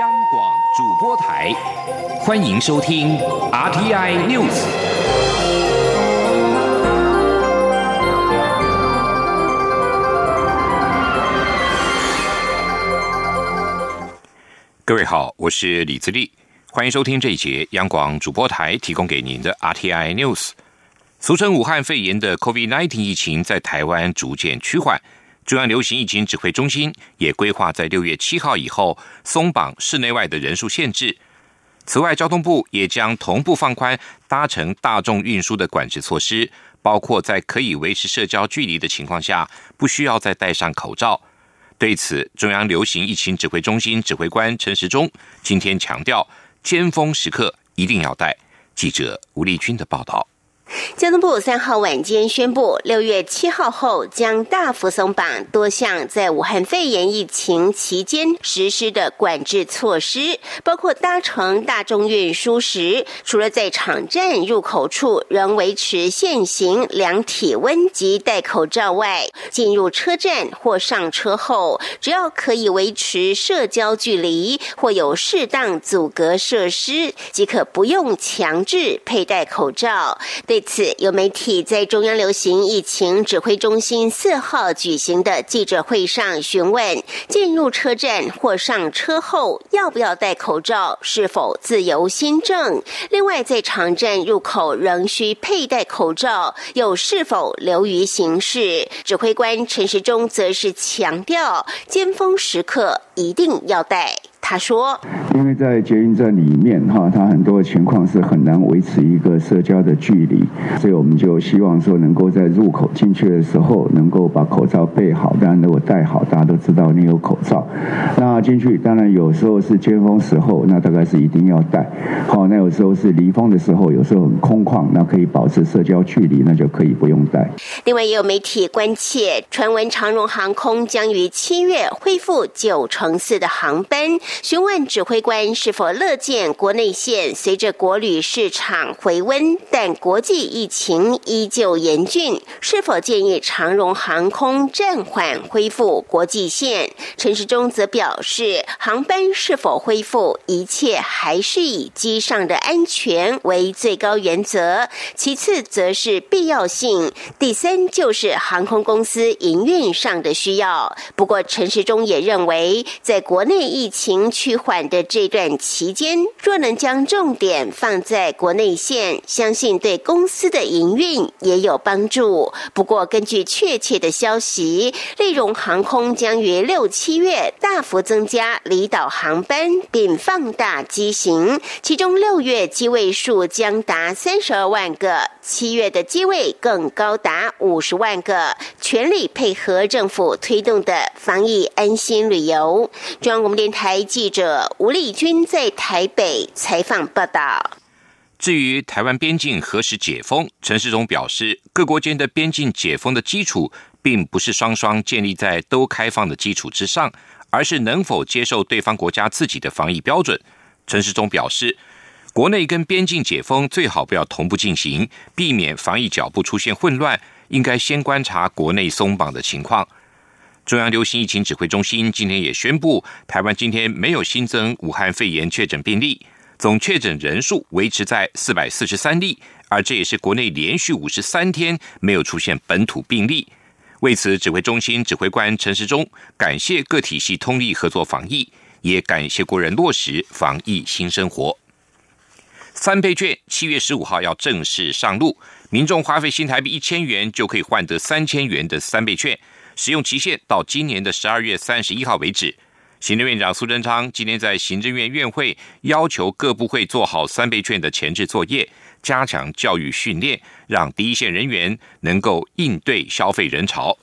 央广主播台，欢迎收听 RTI News。各位好，我是李自立，欢迎收听这一节央广主播台提供给您的 RTI News。俗称武汉肺炎的 COVID-19 疫情在台湾逐渐趋缓。中央流行疫情指挥中心也规划在六月七号以后松绑室内外的人数限制。此外，交通部也将同步放宽搭乘大众运输的管制措施，包括在可以维持社交距离的情况下，不需要再戴上口罩。对此，中央流行疫情指挥中心指挥官陈时中今天强调，尖峰时刻一定要戴。记者吴丽君的报道。交通部三号晚间宣布，六月七号后将大幅松绑多项在武汉肺炎疫情期间实施的管制措施，包括搭乘大众运输时，除了在场站入口处仍维持现行量体温及戴口罩外，进入车站或上车后，只要可以维持社交距离或有适当阻隔设施，即可不用强制佩戴口罩。对此，有媒体在中央流行疫情指挥中心四号举行的记者会上询问：进入车站或上车后要不要戴口罩？是否自由新政？另外，在场站入口仍需佩戴口罩，又是否流于形式？指挥官陈时中则是强调，尖峰时刻一定要戴。他说：“因为在捷运站里面，哈，它很多情况是很难维持一个社交的距离，所以我们就希望说，能够在入口进去的时候，能够把口罩备好，当然如果戴好，大家都知道你有口罩。那进去当然有时候是尖峰时候，那大概是一定要戴。好，那有时候是离峰的时候，有时候很空旷，那可以保持社交距离，那就可以不用戴。另外，也有媒体关切，传闻长荣航空将于七月恢复九成四的航班。”询问指挥官是否乐见国内线随着国旅市场回温，但国际疫情依旧严峻，是否建议长荣航空暂缓恢复国际线？陈时中则表示，航班是否恢复，一切还是以机上的安全为最高原则，其次则是必要性，第三就是航空公司营运上的需要。不过，陈时中也认为，在国内疫情趋缓的这段期间，若能将重点放在国内线，相信对公司的营运也有帮助。不过，根据确切的消息，内容航空将于六七月大幅增加离岛航班，并放大机型，其中六月机位数将达三十二万个，七月的机位更高达五十万个，全力配合政府推动的防疫安心旅游。中央广播电台。记者吴丽君在台北采访报道。至于台湾边境何时解封，陈世忠表示，各国间的边境解封的基础，并不是双双建立在都开放的基础之上，而是能否接受对方国家自己的防疫标准。陈世忠表示，国内跟边境解封最好不要同步进行，避免防疫脚步出现混乱，应该先观察国内松绑的情况。中央流行疫情指挥中心今天也宣布，台湾今天没有新增武汉肺炎确诊病例，总确诊人数维持在四百四十三例，而这也是国内连续五十三天没有出现本土病例。为此，指挥中心指挥官陈时中感谢各体系通力合作防疫，也感谢国人落实防疫新生活。三倍券七月十五号要正式上路，民众花费新台币一千元就可以换得三千元的三倍券。使用期限到今年的十二月三十一号为止。行政院长苏贞昌今天在行政院院会要求各部会做好三倍券的前置作业，加强教育训练，让第一线人员能够应对消费人潮。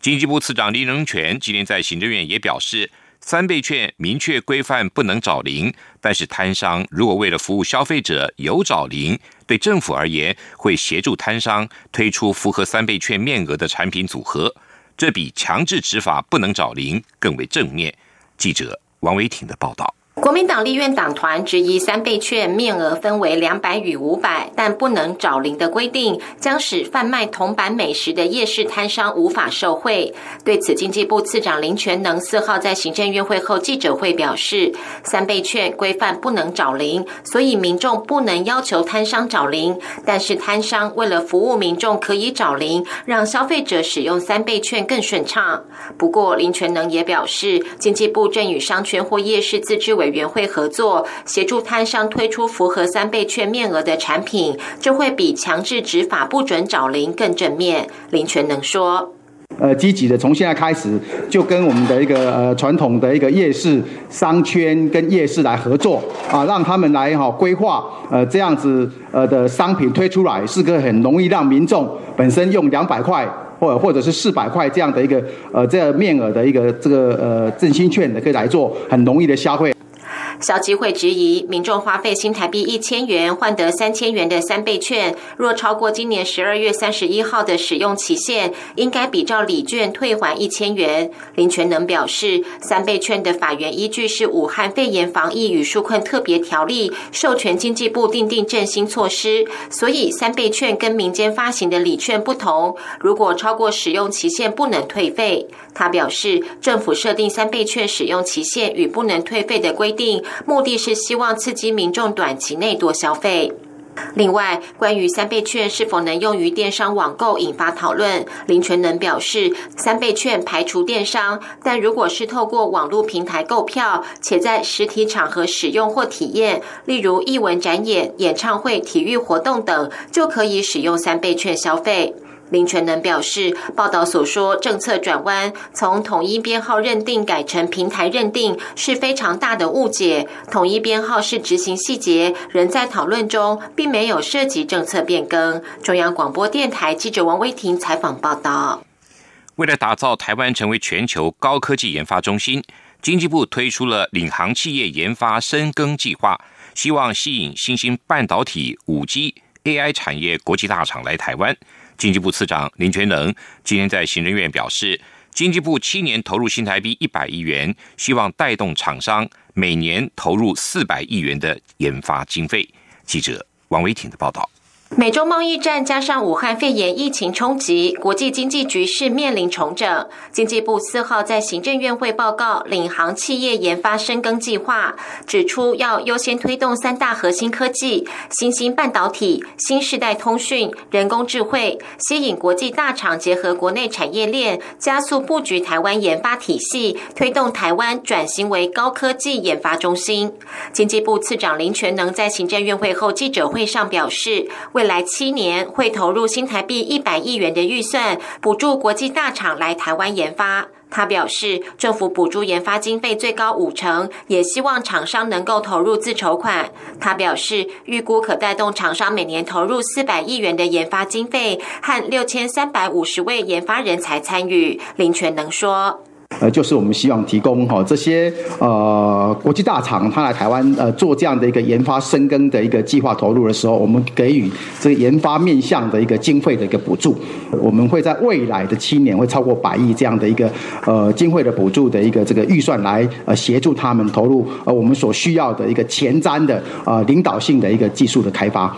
经济部次长林荣权今天在行政院也表示，三倍券明确规范不能找零，但是摊商如果为了服务消费者有找零，对政府而言会协助摊商推出符合三倍券面额的产品组合。这比强制执法不能找零更为正面。记者王维挺的报道。国民党立院党团质疑三倍券面额分为两百与五百，但不能找零的规定，将使贩卖铜板美食的夜市摊商无法受惠。对此，经济部次长林全能四号在行政院会后记者会表示，三倍券规范不能找零，所以民众不能要求摊商找零，但是摊商为了服务民众可以找零，让消费者使用三倍券更顺畅。不过，林全能也表示，经济部正与商圈或夜市自治委员会合作，协助摊商推出符合三倍券面额的产品，这会比强制执法不准找零更正面。林全能说：“呃，积极的从现在开始，就跟我们的一个呃传统的一个夜市商圈跟夜市来合作啊，让他们来哈规划呃这样子呃的商品推出来，是个很容易让民众本身用两百块或或者是四百块这样的一个呃这样面额的一个这个呃振兴券的，可以来做很容易的消费。”消基会质疑，民众花费新台币一千元换得三千元的三倍券，若超过今年十二月三十一号的使用期限，应该比照礼券退还一千元。林全能表示，三倍券的法源依据是《武汉肺炎防疫与纾困特别条例》，授权经济部订定振兴措施，所以三倍券跟民间发行的礼券不同，如果超过使用期限不能退费。他表示，政府设定三倍券使用期限与不能退费的规定。目的是希望刺激民众短期内多消费。另外，关于三倍券是否能用于电商网购引发讨论，林全能表示，三倍券排除电商，但如果是透过网络平台购票，且在实体场合使用或体验，例如艺文展演、演唱会、体育活动等，就可以使用三倍券消费。林全能表示，报道所说政策转弯，从统一编号认定改成平台认定，是非常大的误解。统一编号是执行细节，仍在讨论中，并没有涉及政策变更。中央广播电台记者王威婷采访报道。为了打造台湾成为全球高科技研发中心，经济部推出了领航企业研发深耕计划，希望吸引新兴半导体、五 G、AI 产业国际大厂来台湾。经济部次长林全能今天在行政院表示，经济部七年投入新台币一百亿元，希望带动厂商每年投入四百亿元的研发经费。记者王维挺的报道。美中贸易战加上武汉肺炎疫情冲击，国际经济局势面临重整。经济部四号在行政院会报告领航企业研发深耕计划，指出要优先推动三大核心科技：新兴半导体、新时代通讯、人工智慧，吸引国际大厂结合国内产业链，加速布局台湾研发体系，推动台湾转型为高科技研发中心。经济部次长林全能在行政院会后记者会上表示，为未来七年会投入新台币一百亿元的预算，补助国际大厂来台湾研发。他表示，政府补助研发经费最高五成，也希望厂商能够投入自筹款。他表示，预估可带动厂商每年投入四百亿元的研发经费，和六千三百五十位研发人才参与。林全能说。呃，就是我们希望提供哈这些呃国际大厂，他来台湾呃做这样的一个研发深耕的一个计划投入的时候，我们给予这个研发面向的一个经费的一个补助。我们会在未来的七年会超过百亿这样的一个呃经费的补助的一个这个预算来呃协助他们投入呃我们所需要的一个前瞻的呃领导性的一个技术的开发。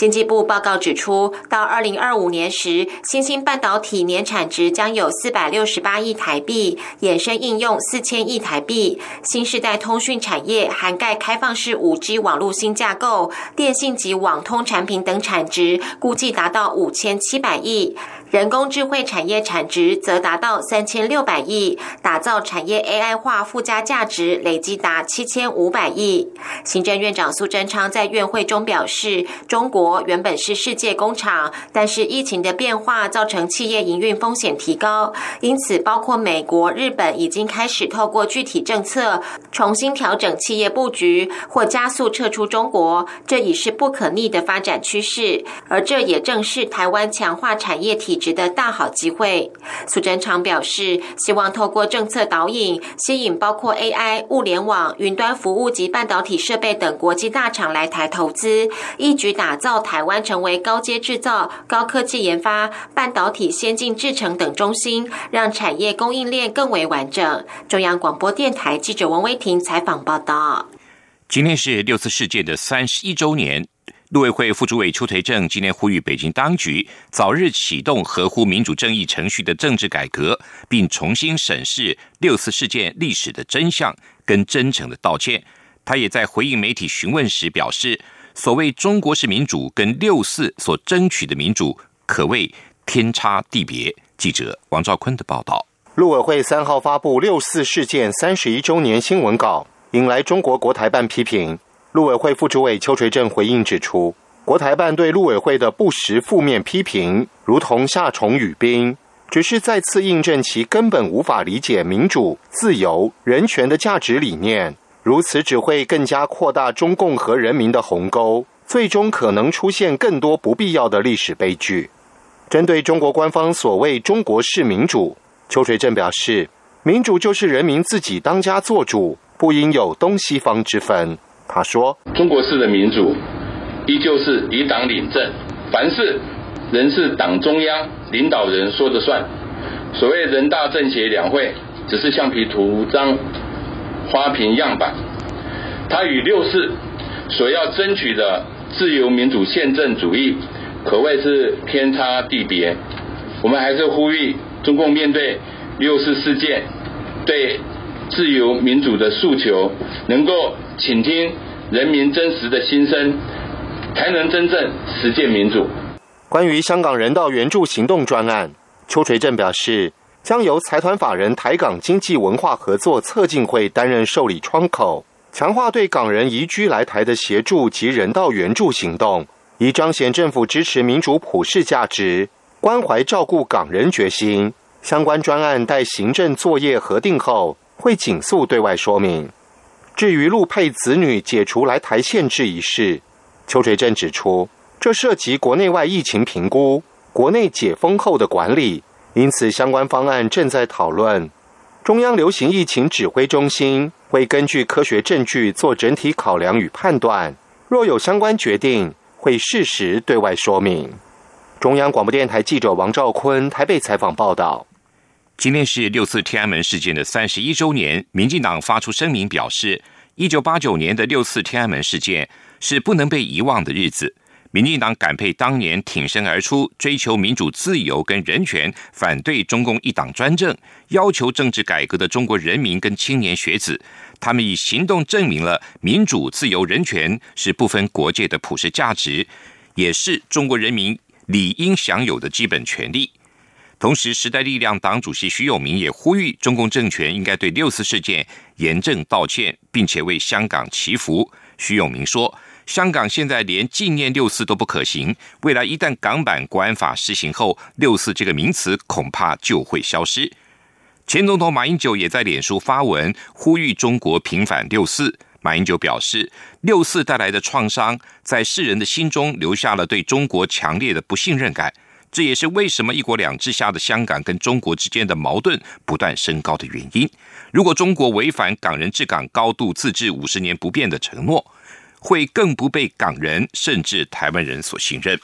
经济部报告指出，到二零二五年时，新兴半导体年产值将有四百六十八亿台币，衍生应用四千亿台币。新时代通讯产业涵盖开放式五 G 网络新架构、电信及网通产品等产值，估计达到五千七百亿。人工智慧产业产值则达到三千六百亿，打造产业 AI 化附加价值累计达七千五百亿。行政院长苏贞昌在院会中表示，中国原本是世界工厂，但是疫情的变化造成企业营运风险提高，因此包括美国、日本已经开始透过具体政策重新调整企业布局，或加速撤出中国，这已是不可逆的发展趋势。而这也正是台湾强化产业体。质的大好机会。苏贞昌表示，希望透过政策导引，吸引包括 AI、物联网、云端服务及半导体设备等国际大厂来台投资，一举打造台湾成为高阶制造、高科技研发、半导体先进制程等中心，让产业供应链更为完整。中央广播电台记者王威婷采访报道。今天是六四事件的三十一周年，陆委会副主委邱垂正今天呼吁北京当局早日启动合乎民主正义程序的政治改革，并重新审视六四事件历史的真相，跟真诚的道歉。他也在回应媒体询问时表示，所谓中国式民主跟六四所争取的民主可谓天差地别。记者王兆坤的报道。陆委会三号发布六四事件三十一周年新闻稿。引来中国国台办批评，陆委会副主委邱垂正回应指出，国台办对陆委会的不实负面批评，如同夏虫语冰，只是再次印证其根本无法理解民主、自由、人权的价值理念。如此只会更加扩大中共和人民的鸿沟，最终可能出现更多不必要的历史悲剧。针对中国官方所谓中国式民主，邱垂正表示，民主就是人民自己当家作主。不应有东西方之分。他说：“中国式的民主，依旧是以党领政，凡事人是党中央领导人说的算。所谓人大政协两会，只是橡皮图章、花瓶样板。他与六四所要争取的自由民主宪政主义，可谓是天差地别。我们还是呼吁中共面对六四事件，对。”自由民主的诉求，能够倾听人民真实的心声，才能真正实践民主。关于香港人道援助行动专案，邱垂正表示，将由财团法人台港经济文化合作策进会担任受理窗口，强化对港人移居来台的协助及人道援助行动，以彰显政府支持民主普世价值、关怀照顾港人决心。相关专案待行政作业核定后。会紧速对外说明。至于陆配子女解除来台限制一事，邱垂正指出，这涉及国内外疫情评估、国内解封后的管理，因此相关方案正在讨论。中央流行疫情指挥中心会根据科学证据做整体考量与判断，若有相关决定，会适时对外说明。中央广播电台记者王兆坤台北采访报道。今天是六四天安门事件的三十一周年，民进党发出声明表示，一九八九年的六四天安门事件是不能被遗忘的日子。民进党感佩当年挺身而出、追求民主自由跟人权、反对中共一党专政、要求政治改革的中国人民跟青年学子，他们以行动证明了民主、自由、人权是不分国界的普世价值，也是中国人民理应享有的基本权利。同时，时代力量党主席徐永明也呼吁中共政权应该对六四事件严正道歉，并且为香港祈福。徐永明说：“香港现在连纪念六四都不可行，未来一旦港版国安法施行后，六四这个名词恐怕就会消失。”前总统马英九也在脸书发文呼吁中国平反六四。马英九表示，六四带来的创伤在世人的心中留下了对中国强烈的不信任感。这也是为什么“一国两制”下的香港跟中国之间的矛盾不断升高的原因。如果中国违反港人治港、高度自治、五十年不变的承诺，会更不被港人甚至台湾人所信任。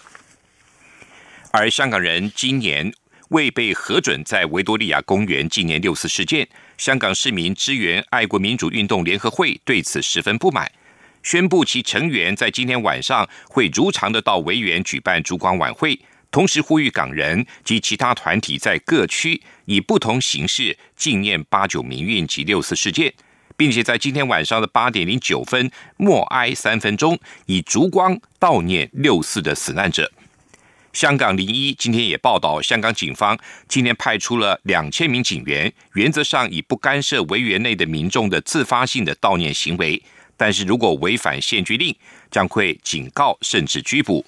而香港人今年未被核准在维多利亚公园纪念六四事件，香港市民支援爱国民主运动联合会对此十分不满，宣布其成员在今天晚上会如常的到维园举办烛光晚会。同时呼吁港人及其他团体在各区以不同形式纪念八九民运及六四事件，并且在今天晚上的八点零九分默哀三分钟，以烛光悼念六四的死难者。香港零一今天也报道，香港警方今天派出了两千名警员，原则上以不干涉维园内的民众的自发性的悼念行为，但是如果违反限聚令，将会警告甚至拘捕。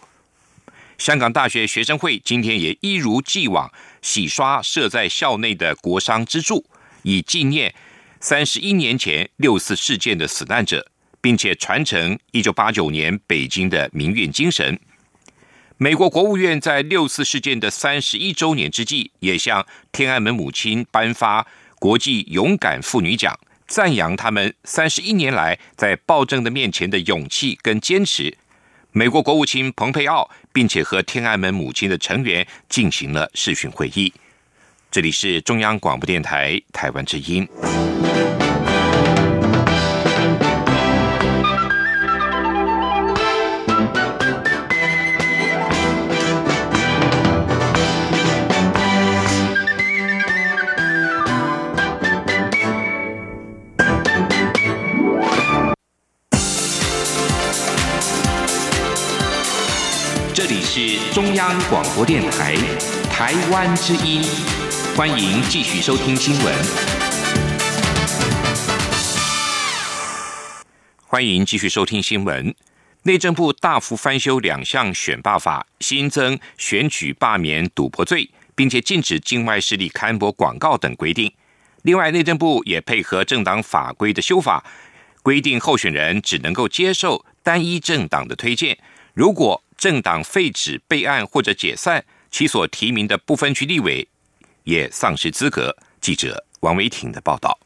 香港大学学生会今天也一如既往洗刷设在校内的国殇之柱，以纪念三十一年前六四事件的死难者，并且传承一九八九年北京的民运精神。美国国务院在六四事件的三十一周年之际，也向天安门母亲颁发国际勇敢妇女奖，赞扬他们三十一年来在暴政的面前的勇气跟坚持。美国国务卿蓬佩奥并且和天安门母亲的成员进行了视讯会议。这里是中央广播电台台湾之音。这里是中央广播电台台湾之音，欢迎继续收听新闻。欢迎继续收听新闻。内政部大幅翻修两项选罢法，新增选举罢免赌博罪，并且禁止境外势力刊播广告等规定。另外，内政部也配合政党法规的修法，规定候选人只能够接受单一政党的推荐。如果政党废止备案或者解散，其所提名的部分区立委也丧失资格。记者王维挺的报道。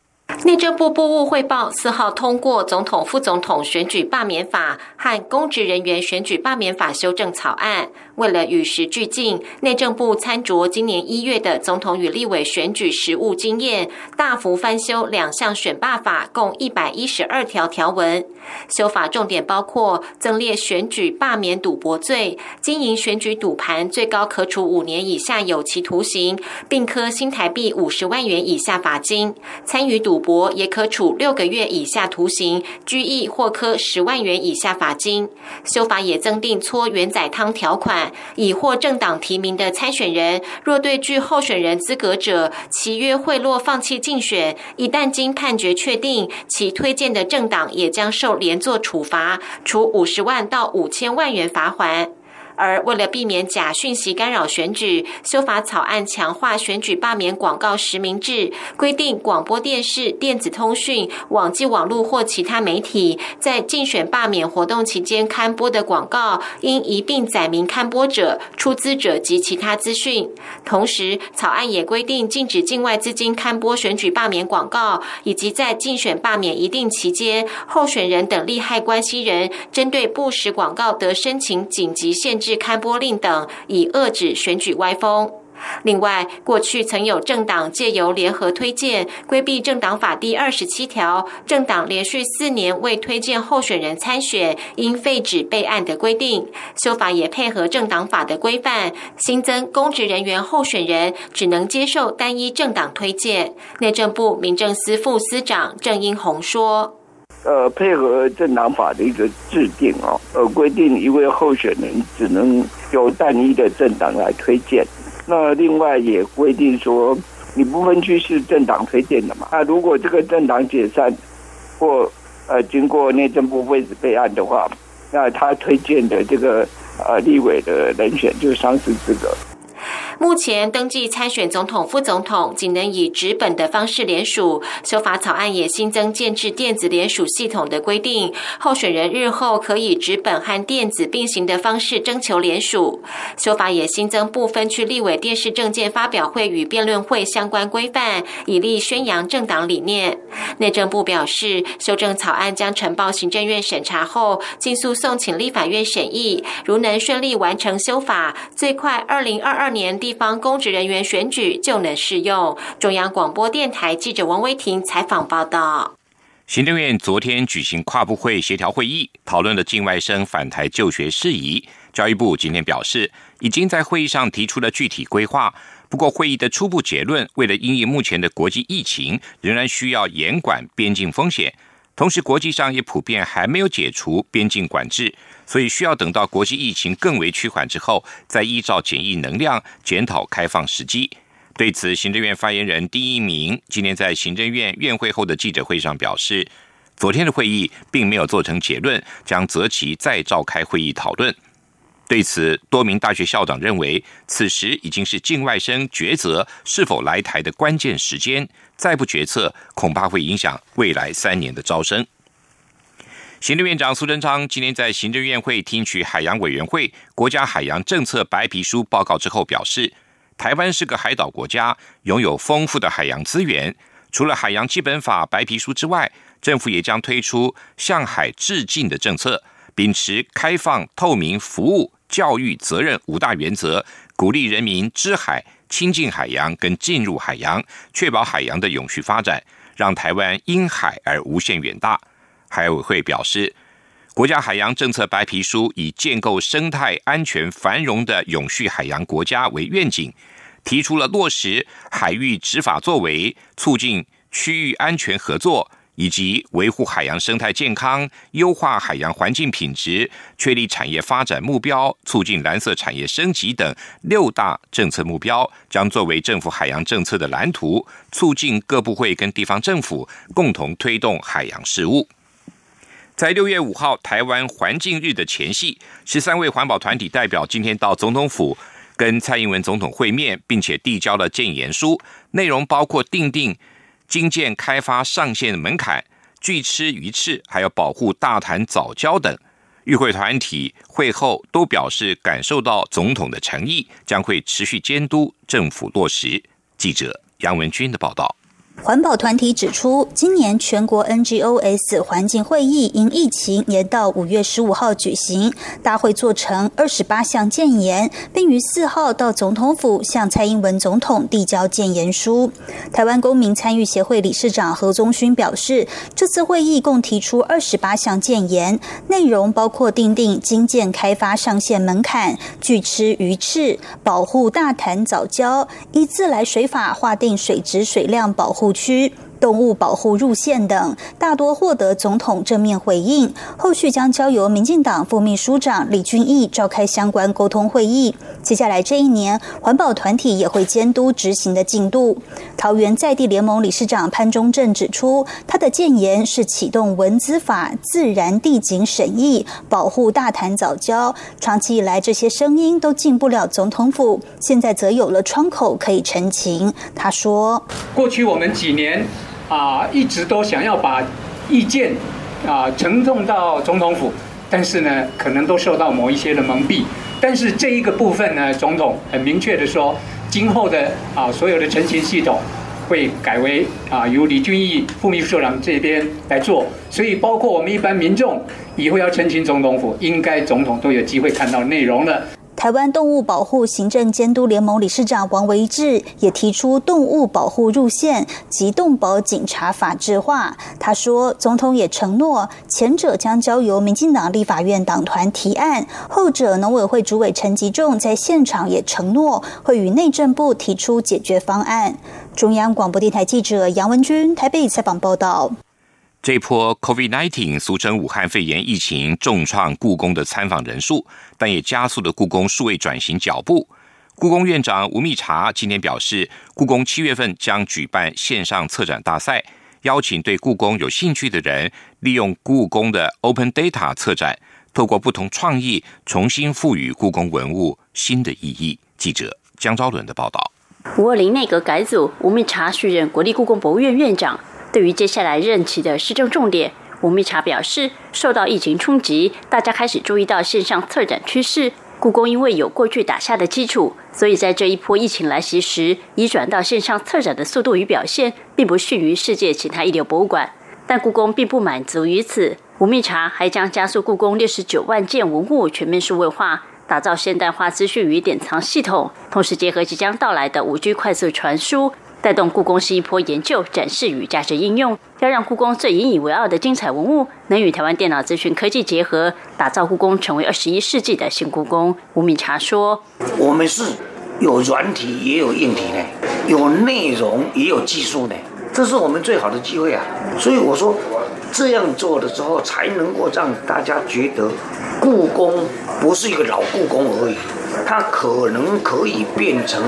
内政部部务汇报四号通过总统、副总统选举罢免法和公职人员选举罢免法修正草案。为了与时俱进，内政部参酌今年一月的总统与立委选举实务经验，大幅翻修两项选罢法，共一百一十二条条文。修法重点包括增列选举罢免赌博罪，经营选举赌盘最高可处五年以下有期徒刑，并科新台币五十万元以下罚金；参与赌博也可处六个月以下徒刑、拘役或科十万元以下罚金。修法也增订搓圆仔汤条款，已获政党提名的参选人，若对具候选人资格者其约贿赂放弃竞选，一旦经判决确定，其推荐的政党也将受。连坐处罚，处五十万到五千万元罚款。而为了避免假讯息干扰选举，修法草案强化选举罢免广告实名制，规定广播电视、电子通讯、网际网络或其他媒体在竞选罢免活动期间刊播的广告，应一并载明刊播者、出资者及其他资讯。同时，草案也规定禁止境外资金刊播选举罢免广告，以及在竞选罢免一定期间，候选人等利害关系人针对不实广告得申请紧急限。制刊播令等，以遏制选举歪风。另外，过去曾有政党借由联合推荐，规避政党法第二十七条，政党连续四年未推荐候选人参选，应废止备案的规定。修法也配合政党法的规范，新增公职人员候选人只能接受单一政党推荐。内政部民政司副司长郑英宏说。呃，配合政党法的一个制定哦，呃，规定一位候选人只能由单一的政党来推荐。那另外也规定说，你不分区是政党推荐的嘛？那如果这个政党解散或呃经过内政部位置备案的话，那他推荐的这个呃立委的人选就丧失资格。目前登记参选总统、副总统仅能以纸本的方式联署。修法草案也新增建制电子联署系统的规定，候选人日后可以纸本和电子并行的方式征求联署。修法也新增部分区立委电视政见发表会与辩论会相关规范，以利宣扬政党理念。内政部表示，修正草案将呈报行政院审查后，尽速送请立法院审议。如能顺利完成修法，最快二零二二年。地方公职人员选举就能适用。中央广播电台记者王威婷采访报道。行政院昨天举行跨部会协调会议，讨论了境外生返台就学事宜。教育部今天表示，已经在会议上提出了具体规划。不过，会议的初步结论，为了应应目前的国际疫情，仍然需要严管边境风险。同时，国际上也普遍还没有解除边境管制，所以需要等到国际疫情更为趋缓之后，再依照检疫能量检讨开放时机。对此，行政院发言人第一名今天在行政院院会后的记者会上表示，昨天的会议并没有做成结论，将择期再召开会议讨论。对此，多名大学校长认为，此时已经是境外生抉择是否来台的关键时间，再不决策，恐怕会影响未来三年的招生。行政院长苏贞昌今天在行政院会听取海洋委员会国家海洋政策白皮书报告之后表示，台湾是个海岛国家，拥有丰富的海洋资源。除了海洋基本法白皮书之外，政府也将推出向海致敬的政策，秉持开放、透明、服务、教育、责任五大原则，鼓励人民知海、亲近海洋跟进入海洋，确保海洋的永续发展，让台湾因海而无限远大。海委会表示，国家海洋政策白皮书以建构生态安全繁荣的永续海洋国家为愿景，提出了落实海域执法作为，促进区域安全合作，以及维护海洋生态健康、优化海洋环境品质、确立产业发展目标、促进蓝色产业升级等六大政策目标，将作为政府海洋政策的蓝图，促进各部会跟地方政府共同推动海洋事务。在六月五号台湾环境日的前夕，十三位环保团体代表今天到总统府跟蔡英文总统会面，并且递交了建言书，内容包括订定新建开发上线的门槛、拒吃鱼翅，还要保护大潭藻礁等。与会团体会后都表示感受到总统的诚意，将会持续监督政府落实。记者杨文军的报道。环保团体指出，今年全国 NGOs 环境会议因疫情延到五月十五号举行，大会做成二十八项建言，并于四号到总统府向蔡英文总统递交建言书。台湾公民参与协会理事长何宗勋表示，这次会议共提出二十八项建言，内容包括订定经建开发上限门槛、拒吃鱼翅、保护大潭藻礁、依自来水法划定水质水量保护。区。动物保护路线等，大多获得总统正面回应。后续将交由民进党副秘书长李俊毅召开相关沟通会议。接下来这一年，环保团体也会监督执行的进度。桃园在地联盟理事长潘中正指出，他的建言是启动文资法自然地景审议，保护大潭早礁。长期以来，这些声音都进不了总统府，现在则有了窗口可以澄清。他说：“过去我们几年。”啊，一直都想要把意见啊呈送到总统府，但是呢，可能都受到某一些的蒙蔽。但是这一个部分呢，总统很明确的说，今后的啊所有的陈情系统会改为啊由李俊毅副秘书长这边来做。所以，包括我们一般民众以后要澄清总统府，应该总统都有机会看到内容了。台湾动物保护行政监督联盟理事长王维志也提出动物保护入线及动保警察法制化。他说，总统也承诺，前者将交由民进党立法院党团提案，后者农委会主委陈吉仲在现场也承诺会与内政部提出解决方案。中央广播电台记者杨文君台北采访报道。这波 COVID-19，俗称武汉肺炎疫情，重创故宫的参访人数，但也加速了故宫数位转型脚步。故宫院长吴密察今天表示，故宫七月份将举办线上策展大赛，邀请对故宫有兴趣的人，利用故宫的 Open Data 策展，透过不同创意，重新赋予故宫文物新的意义。记者江昭伦的报道。五二零内阁改组，吴密察续任国立故宫博物院院长。对于接下来任期的施政重点，吴密察表示，受到疫情冲击，大家开始注意到线上策展趋势。故宫因为有过去打下的基础，所以在这一波疫情来袭时，移转到线上策展的速度与表现，并不逊于世界其他一流博物馆。但故宫并不满足于此，吴密察还将加速故宫六十九万件文物全面数位化，打造现代化资讯与典藏系统，同时结合即将到来的五 G 快速传输。带动故宫新一波研究、展示与价值应用，要让故宫最引以为傲的精彩文物能与台湾电脑资讯科技结合，打造故宫成为二十一世纪的新故宫。吴敏茶说：“我们是有软体也有硬体呢，有内容也有技术呢，这是我们最好的机会啊！所以我说，这样做的时候，才能够让大家觉得故宫不是一个老故宫而已，它可能可以变成。”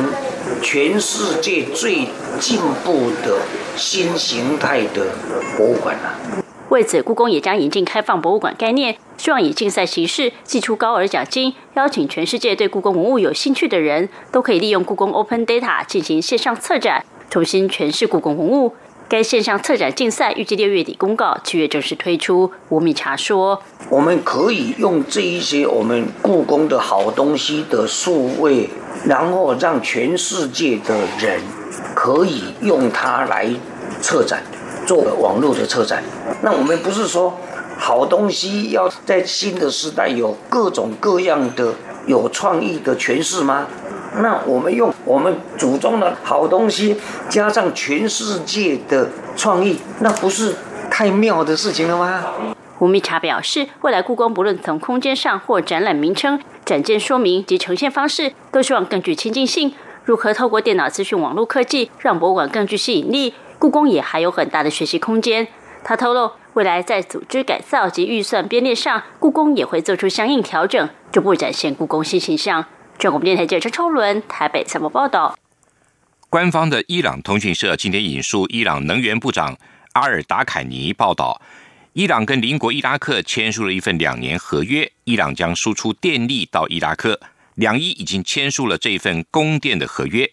全世界最进步的新形态的博物馆了。为此，故宫也将引进开放博物馆概念，希望以竞赛形式寄出高额奖金，邀请全世界对故宫文物有兴趣的人都可以利用故宫 Open Data 进行线上策展，重新诠释故宫文物。该线上策展竞赛预计六月底公告，七月正式推出。吴米茶说：“我们可以用这一些我们故宫的好东西的数位，然后让全世界的人可以用它来策展，做网络的策展。那我们不是说好东西要在新的时代有各种各样的有创意的诠释吗？”那我们用我们祖宗的好东西，加上全世界的创意，那不是太妙的事情了吗？吴密茶表示，未来故宫不论从空间上或展览名称、展件说明及呈现方式，都希望更具亲近性。如何透过电脑资讯网络科技，让博物馆更具吸引力？故宫也还有很大的学习空间。他透露，未来在组织改造及预算编列上，故宫也会做出相应调整，逐步展现故宫新形象。中国电台记者超伦台北采访报道。官方的伊朗通讯社今天引述伊朗能源部长阿尔达凯尼报道，伊朗跟邻国伊拉克签署了一份两年合约，伊朗将输出电力到伊拉克。两伊已经签署了这份供电的合约，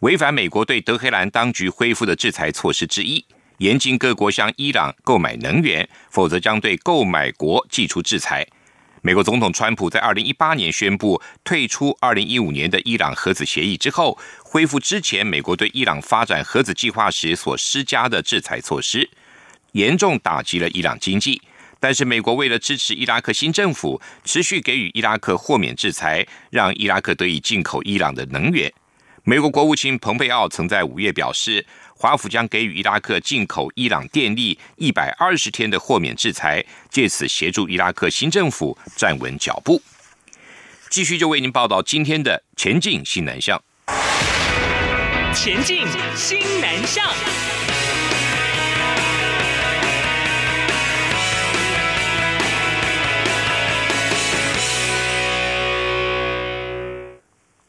违反美国对德黑兰当局恢复的制裁措施之一，严禁各国向伊朗购买能源，否则将对购买国寄出制裁。美国总统川普在二零一八年宣布退出二零一五年的伊朗核子协议之后，恢复之前美国对伊朗发展核子计划时所施加的制裁措施，严重打击了伊朗经济。但是，美国为了支持伊拉克新政府，持续给予伊拉克豁免制裁，让伊拉克得以进口伊朗的能源。美国国务卿蓬佩奥曾在五月表示。华府将给予伊拉克进口伊朗电力一百二十天的豁免制裁，借此协助伊拉克新政府站稳脚步。继续就为您报道今天的前进新南向。前进新南向。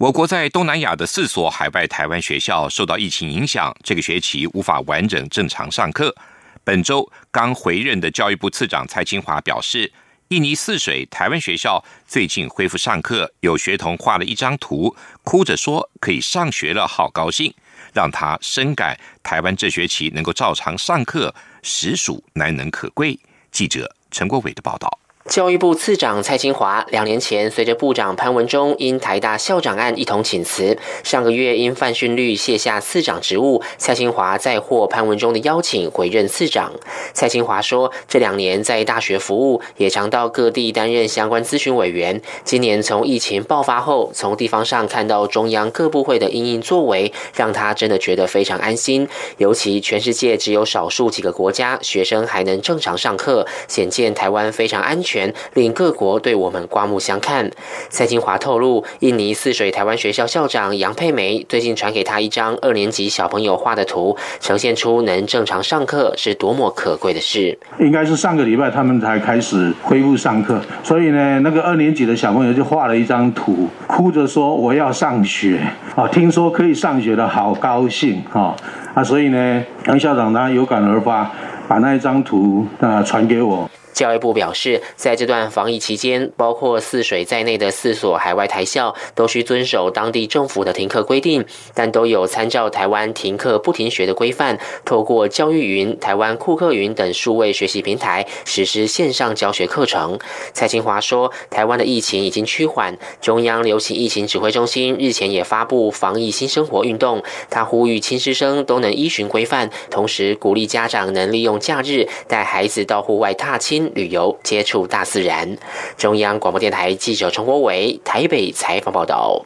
我国在东南亚的四所海外台湾学校受到疫情影响，这个学期无法完整正常上课。本周刚回任的教育部次长蔡清华表示，印尼泗水台湾学校最近恢复上课，有学童画了一张图，哭着说可以上学了，好高兴，让他深感台湾这学期能够照常上课，实属难能可贵。记者陈国伟的报道。教育部次长蔡清华两年前随着部长潘文忠因台大校长案一同请辞，上个月因范训率卸下次长职务。蔡清华再获潘文忠的邀请回任次长。蔡清华说，这两年在大学服务，也常到各地担任相关咨询委员。今年从疫情爆发后，从地方上看到中央各部会的应应作为，让他真的觉得非常安心。尤其全世界只有少数几个国家学生还能正常上课，显见台湾非常安全。令各国对我们刮目相看。蔡金华透露，印尼泗水台湾学校校长杨佩梅最近传给他一张二年级小朋友画的图，呈现出能正常上课是多么可贵的事。应该是上个礼拜他们才开始恢复上课，所以呢，那个二年级的小朋友就画了一张图，哭着说我要上学啊！听说可以上学了，好高兴啊！啊，所以呢，杨校长他有感而发，把那一张图啊传给我。教育部表示，在这段防疫期间，包括泗水在内的四所海外台校都需遵守当地政府的停课规定，但都有参照台湾停课不停学的规范，透过教育云、台湾库克云等数位学习平台实施线上教学课程。蔡清华说，台湾的疫情已经趋缓，中央流行疫情指挥中心日前也发布防疫新生活运动，他呼吁亲师生都能依循规范，同时鼓励家长能利用假日带孩子到户外踏青。旅游接触大自然。中央广播电台记者陈国伟台北采访报道。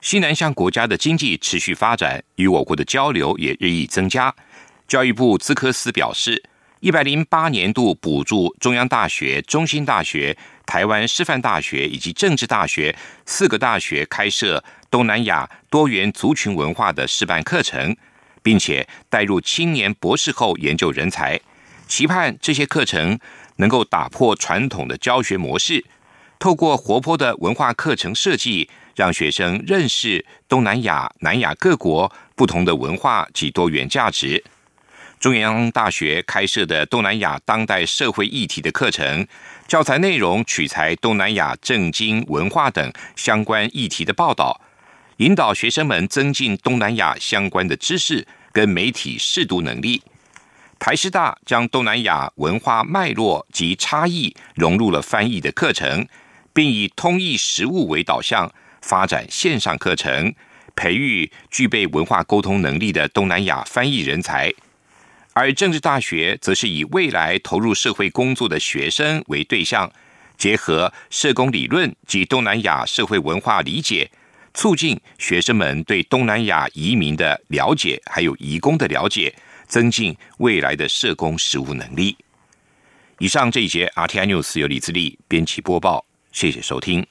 西南向国家的经济持续发展，与我国的交流也日益增加。教育部资科司表示，一百零八年度补助中央大学、中心大学、台湾师范大学以及政治大学四个大学开设东南亚多元族群文化的示范课程，并且带入青年博士后研究人才。期盼这些课程能够打破传统的教学模式，透过活泼的文化课程设计，让学生认识东南亚、南亚各国不同的文化及多元价值。中央大学开设的东南亚当代社会议题的课程，教材内容取材东南亚政经文化等相关议题的报道，引导学生们增进东南亚相关的知识。跟媒体识读能力。台师大将东南亚文化脉络及差异融入了翻译的课程，并以通译实务为导向，发展线上课程，培育具备文化沟通能力的东南亚翻译人才。而政治大学则是以未来投入社会工作的学生为对象，结合社工理论及东南亚社会文化理解。促进学生们对东南亚移民的了解，还有移工的了解，增进未来的社工实务能力。以上这一节 RTI News 由李自立编辑播报，谢谢收听。